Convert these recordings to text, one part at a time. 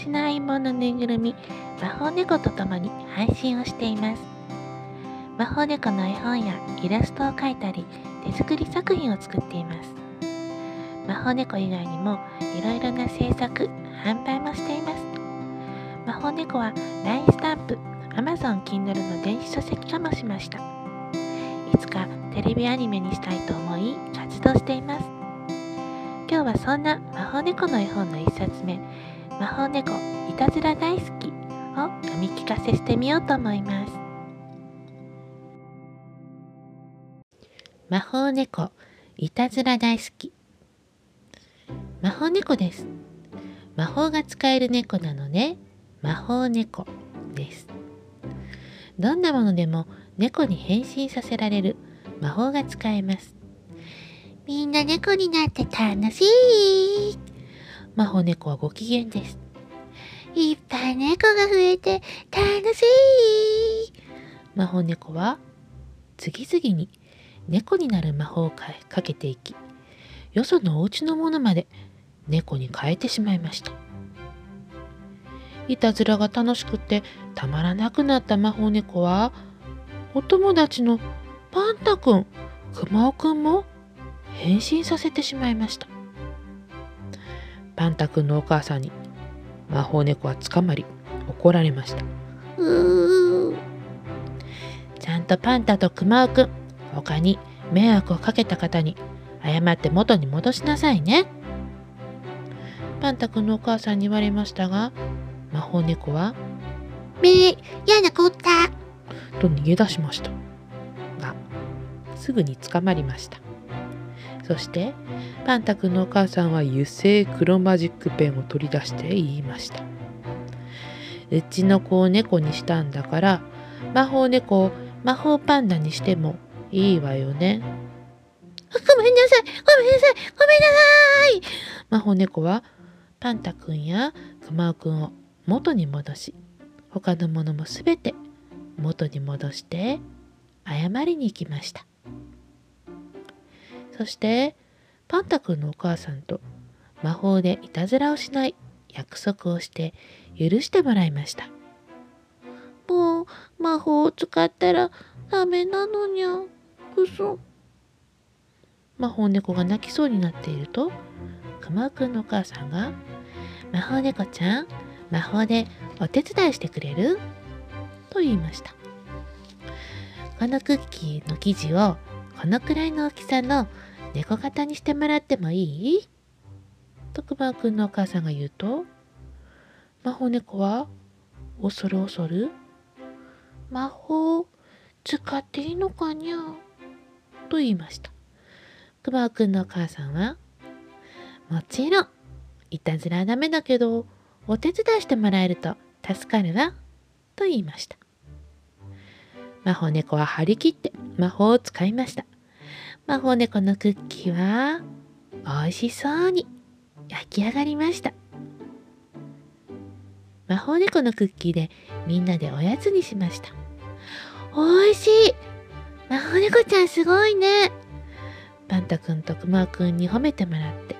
私の相棒のぬいぐるみ、魔法猫と共に配信をしています。魔法猫の絵本やイラストを描いたり、手作り作品を作っています。魔法猫以外にもいろいろな制作、販売もしています。魔法猫は LINE スタンプ、Amazon Kindle の電子書籍化もしました。いつかテレビアニメにしたいと思い活動しています。今日はそんな魔法猫の絵本の一冊目、魔法猫いたずら大好きを読み聞かせしてみようと思います。魔法猫いたずら大好き魔法猫です。魔法が使える猫なので魔法猫です。どんなものでも猫に変身させられる魔法が使えます。みんな猫になって楽しい。魔法猫はご機嫌です。いっぱい猫が増えて楽しい。魔法猫は次々に猫になる魔法をかかけていき、よそのお家のものまで猫に変えてしまいました。いたずらが楽しくてたまらなくなった魔法猫は、お友達のパンタくん、くまおくんも変身させてしまいました。パンタくんのお母さんに魔法猫は捕まり怒られました。うーちゃんとパンタとくまおくん、他に迷惑をかけた方に謝って元に戻しなさいね。パンタくんのお母さんに言われましたが、魔法猫は、めえ、嫌なこったと逃げ出しました。が、すぐに捕まりました。そして、パンタくんのお母さんは油性黒マジックペンを取り出して言いました。うちの子を猫にしたんだから、魔法猫を魔法パンダにしてもいいわよね。ごめんなさいごめんなさいごめんなさい魔法猫はパンタくんやクマオくんを元に戻し、他のものもすべて元に戻して謝りに行きました。そしてパンタくんのお母さんと魔法でいたずらをしない約束をして許してもらいました。もう魔法を使ったらダメなのにゃ。くそ。魔法猫が泣きそうになっていると、くまくんのお母さんが、魔法猫ちゃん、魔法でお手伝いしてくれる？と言いました。このクッキーの生地をこのくらいの大きさの猫型にしてもらってもいい？とくまくんのお母さんが言うと、魔法猫は、恐る恐る、魔法使っていいのかにゃ？と言いました。くまくんのお母さんは、もちろん、いたずらはダメだけど、お手伝いしてもらえると助かるわ、と言いました。魔法猫は張り切って魔法を使いました。魔法猫のクッキーは、美味しそうに焼き上がりました。魔法猫のクッキーでみんなでおやつにしました。美味しい魔法猫ちゃんすごいねパンタくんとくまくんに褒めてもらって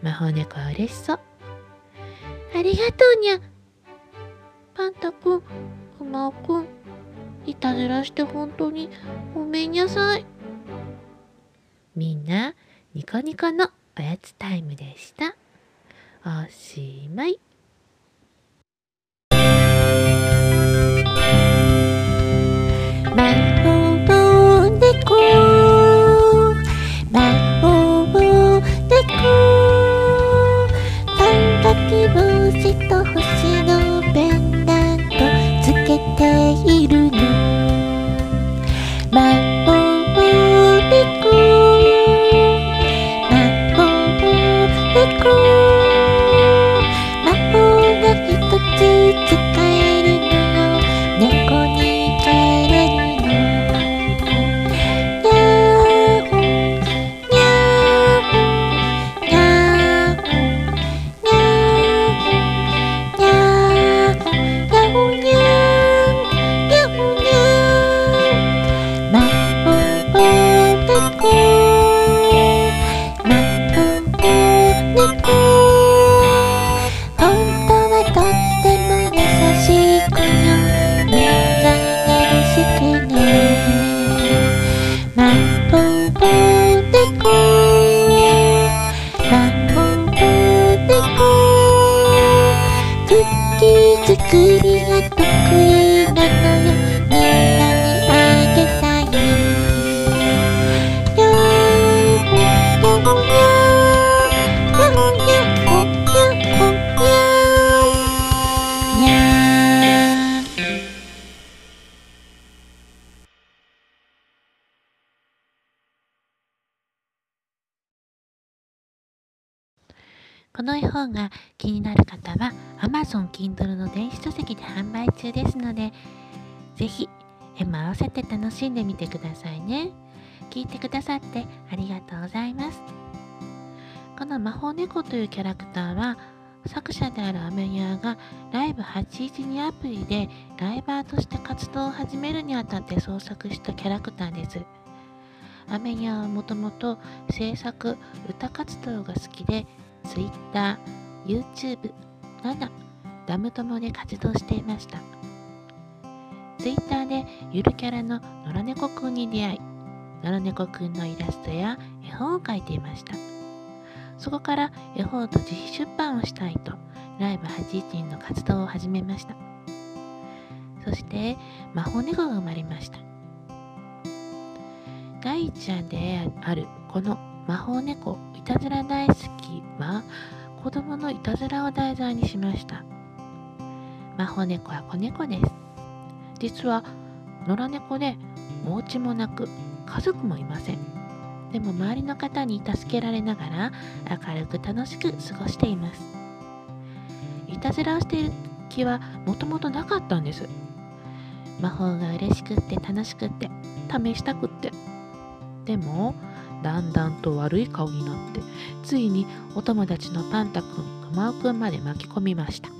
魔法猫は嬉しそう。ありがとうにゃ。パンタくん、くまくん、いたずらして本当にごめんなさい。みんなニコニコのおやつタイムでした。おしまい。魔この絵本が気になる方は Amazon Kindle の電子書籍で販売中ですのでぜひ絵も合わせて楽しんでみてくださいね。聞いてくださってありがとうございます。この魔法猫というキャラクターは作者であるアメニャーがライブ812アプリでライバーとして活動を始めるにあたって創作したキャラクターです。アメニャーはもともと制作、歌活動が好きで Twitter、YouTube、7、ダム友で活動していました。Twitter でゆるキャラの野良猫くんに出会い、野良猫くんのイラストや絵本を描いていました。そこから絵本と自費出版をしたいと、ライブ81の活動を始めました。そして、魔法猫が生まれました。第一案であるこの魔法猫いたずら大好きは子供のいたずらを題材にしました。魔法猫は子猫です。実は野良猫でお家もなく家族もいません。でも周りの方に助けられながら明るく楽しく過ごしています。いたずらをしている気はもともとなかったんです。魔法が嬉しくって楽しくって試したくって。でもだんだんと悪い顔になってついにお友達のパンタくん、くまおくんまで巻き込みました。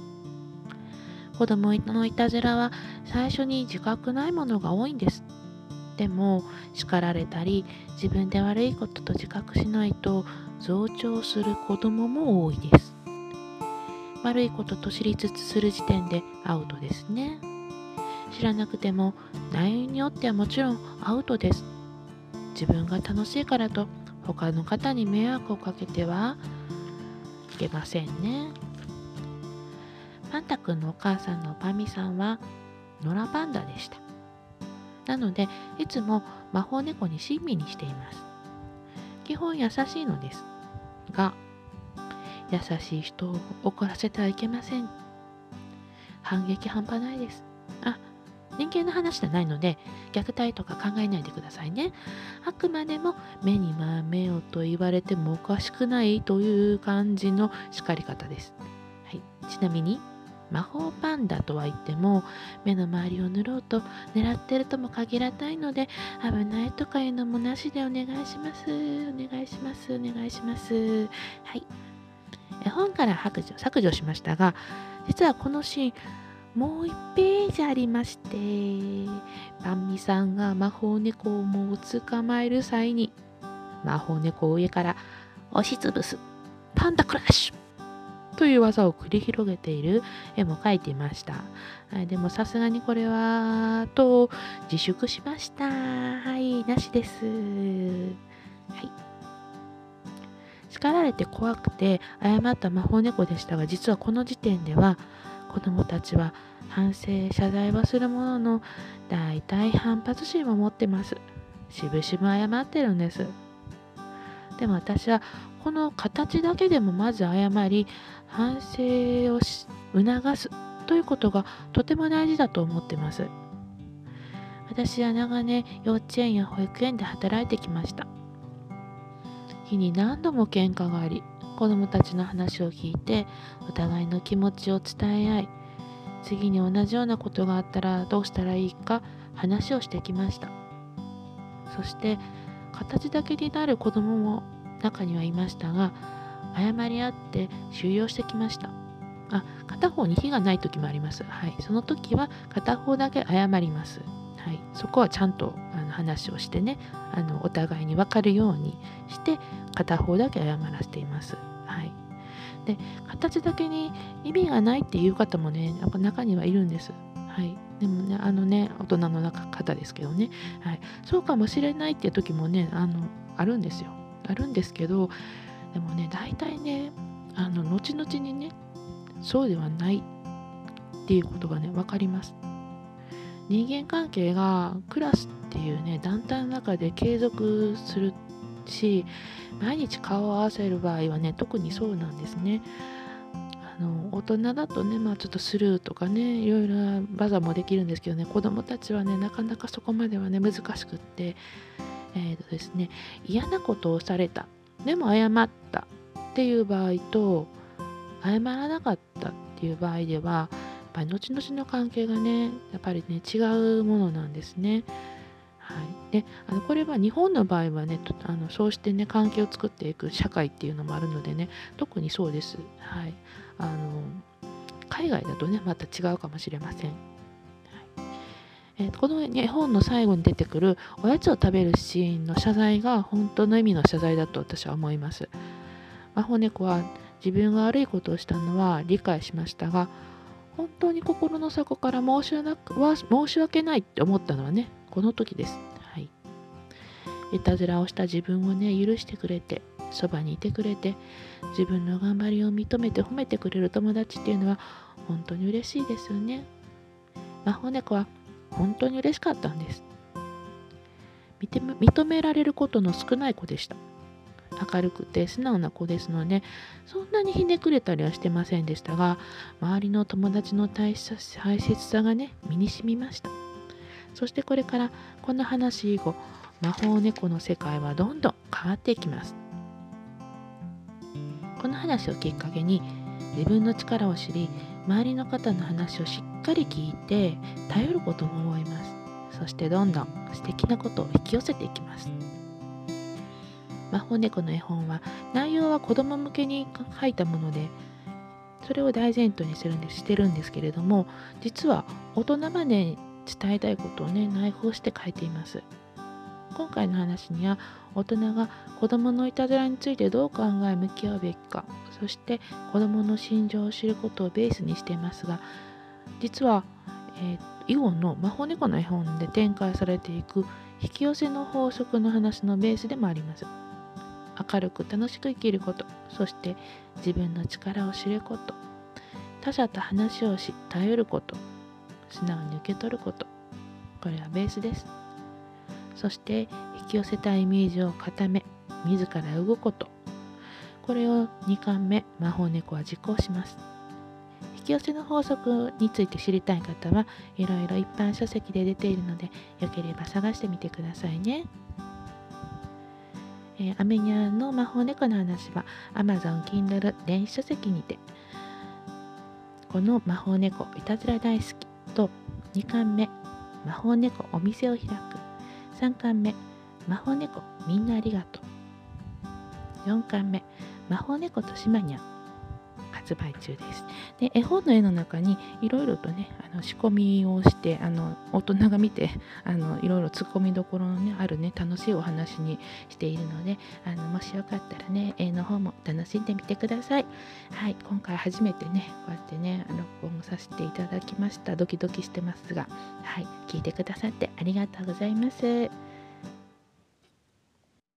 子供のいたずらは最初に自覚ないものが多いんです。でも叱られたり自分で悪いことと自覚しないと増長する子供も多いです。悪いことと知りつつする時点でアウトですね。知らなくても内容によってはもちろんアウトです。自分が楽しいからと他の方に迷惑をかけてはいけませんね。パンタくんのお母さんのパミさんは野良パンダでした。なので、いつも魔法猫に親身にしています。基本優しいのです。が、優しい人を怒らせてはいけません。反撃半端ないです。あ、人間の話じゃないので、虐待とか考えないでくださいね。あくまでも目に豆をと言われてもおかしくないという感じの叱り方です。はい、ちなみに、魔法パンダとは言っても目の周りを塗ろうと狙ってるとも限らないので危ないとかいうのもなしでお願いします。お願いします。お願いします。はい。絵本から削除削除しましたが実はこのシーンもう1ページありましてパンミさんが魔法猫をもう捕まえる際に魔法猫を上から押しつぶすパンダクラッシュという技を繰り広げている絵も描いていました。でもさすがにこれは、と自粛しました。はい、なしです。はい。叱られて怖くて謝った魔法猫でしたが、実はこの時点では子供たちは反省、謝罪はするものの、大体反発心を持ってます。しぶしぶ謝ってるんです。でも私はこの形だけでもまず謝り反省を促すということがとても大事だと思ってます私は長年幼稚園や保育園で働いてきました日に何度も喧嘩があり子どもたちの話を聞いてお互いの気持ちを伝え合い次に同じようなことがあったらどうしたらいいか話をしてきました。そして形だけになる子供も中にはいましたが謝り合って収容してきました。あ片方に火がない時もあります。はい。その時は片方だけ謝ります。はい。そこはちゃんとあの話をしてねあのお互いに分かるようにして片方だけ謝らせています。はい。で形だけに意味がないっていう方もねやっぱ中にはいるんです。はい、でもねあのね大人の方ですけどね、はい、そうかもしれないっていう時もねあのあるんですよ。あるんですけどでもね大体ねあの後々にねそうではないっていうことがね分かります。人間関係がクラスっていうね団体の中で継続するし毎日顔を合わせる場合はね特にそうなんですね。あの大人だとねまあちょっとスルーとかねいろいろな技もできるんですけどね子供たちはねなかなかそこまではね難しくってえーとですね嫌なことをされたでも謝ったっていう場合と謝らなかったっていう場合ではぱり後々の関係がねやっぱりね違うものなんですね。はい、であのこれは日本の場合はねあのそうしてね関係を作っていく社会っていうのもあるのでね特にそうです。はい、あの海外だとねまた違うかもしれません。はいえー、この絵本の最後に出てくるおやつを食べるシーンの謝罪が本当の意味の謝罪だと私は思います。魔法猫は自分が悪いことをしたのは理解しましたが本当に心の底から申し申し訳ないって思ったのはねこの時です。はい。いたずらをした自分をね、許してくれて、そばにいてくれて、自分の頑張りを認めて褒めてくれる友達っていうのは本当に嬉しいですよね。魔法猫は本当に嬉しかったんです。認められることの少ない子でした。明るくて素直な子ですので、そんなにひねくれたりはしてませんでしたが、周りの友達の大切さがね、身に染みました。そしてこれからこの話以後魔法猫の世界はどんどん変わっていきます。この話をきっかけに自分の力を知り周りの方の話をしっかり聞いて頼ることも思います。そしてどんどん素敵なことを引き寄せていきます。魔法猫の絵本は内容は子供向けに書いたものでそれを大前提にしてるんですしてるんですけれども実は大人まで伝えたいことをね内包して書いています。今回の話には大人が子どものいたずらについてどう考え向き合うべきかそして子どもの心情を知ることをベースにしていますが実は、えー、以後の魔法猫の絵本で展開されていく引き寄せの法則の話のベースでもあります。明るく楽しく生きることそして自分の力を知ること他者と話をし頼ること素直に受け取ることこれはベースです。そして引き寄せたイメージを固め自ら動くことこれを2巻目魔法猫は実行します。引き寄せの法則について知りたい方はいろいろ一般書籍で出ているのでよければ探してみてくださいね。えー、アメニャの魔法猫の話は Amazon Kindle 電子書籍にて。この魔法猫いたずら大好きと2巻目魔法猫お店を開く。3巻目魔法猫みんなありがとう。4巻目魔法猫としまにゃん発売中です。で絵本の絵の中にいろいろとねあの仕込みをしてあの大人が見ていろいろツッコミどころの、ね、あるね楽しいお話にしているのであのもしよかったらね絵の方も楽しんでみてください。はい今回初めてねこうやってね録音させていただきましたドキドキしてますがはい聞いてくださってありがとうございます。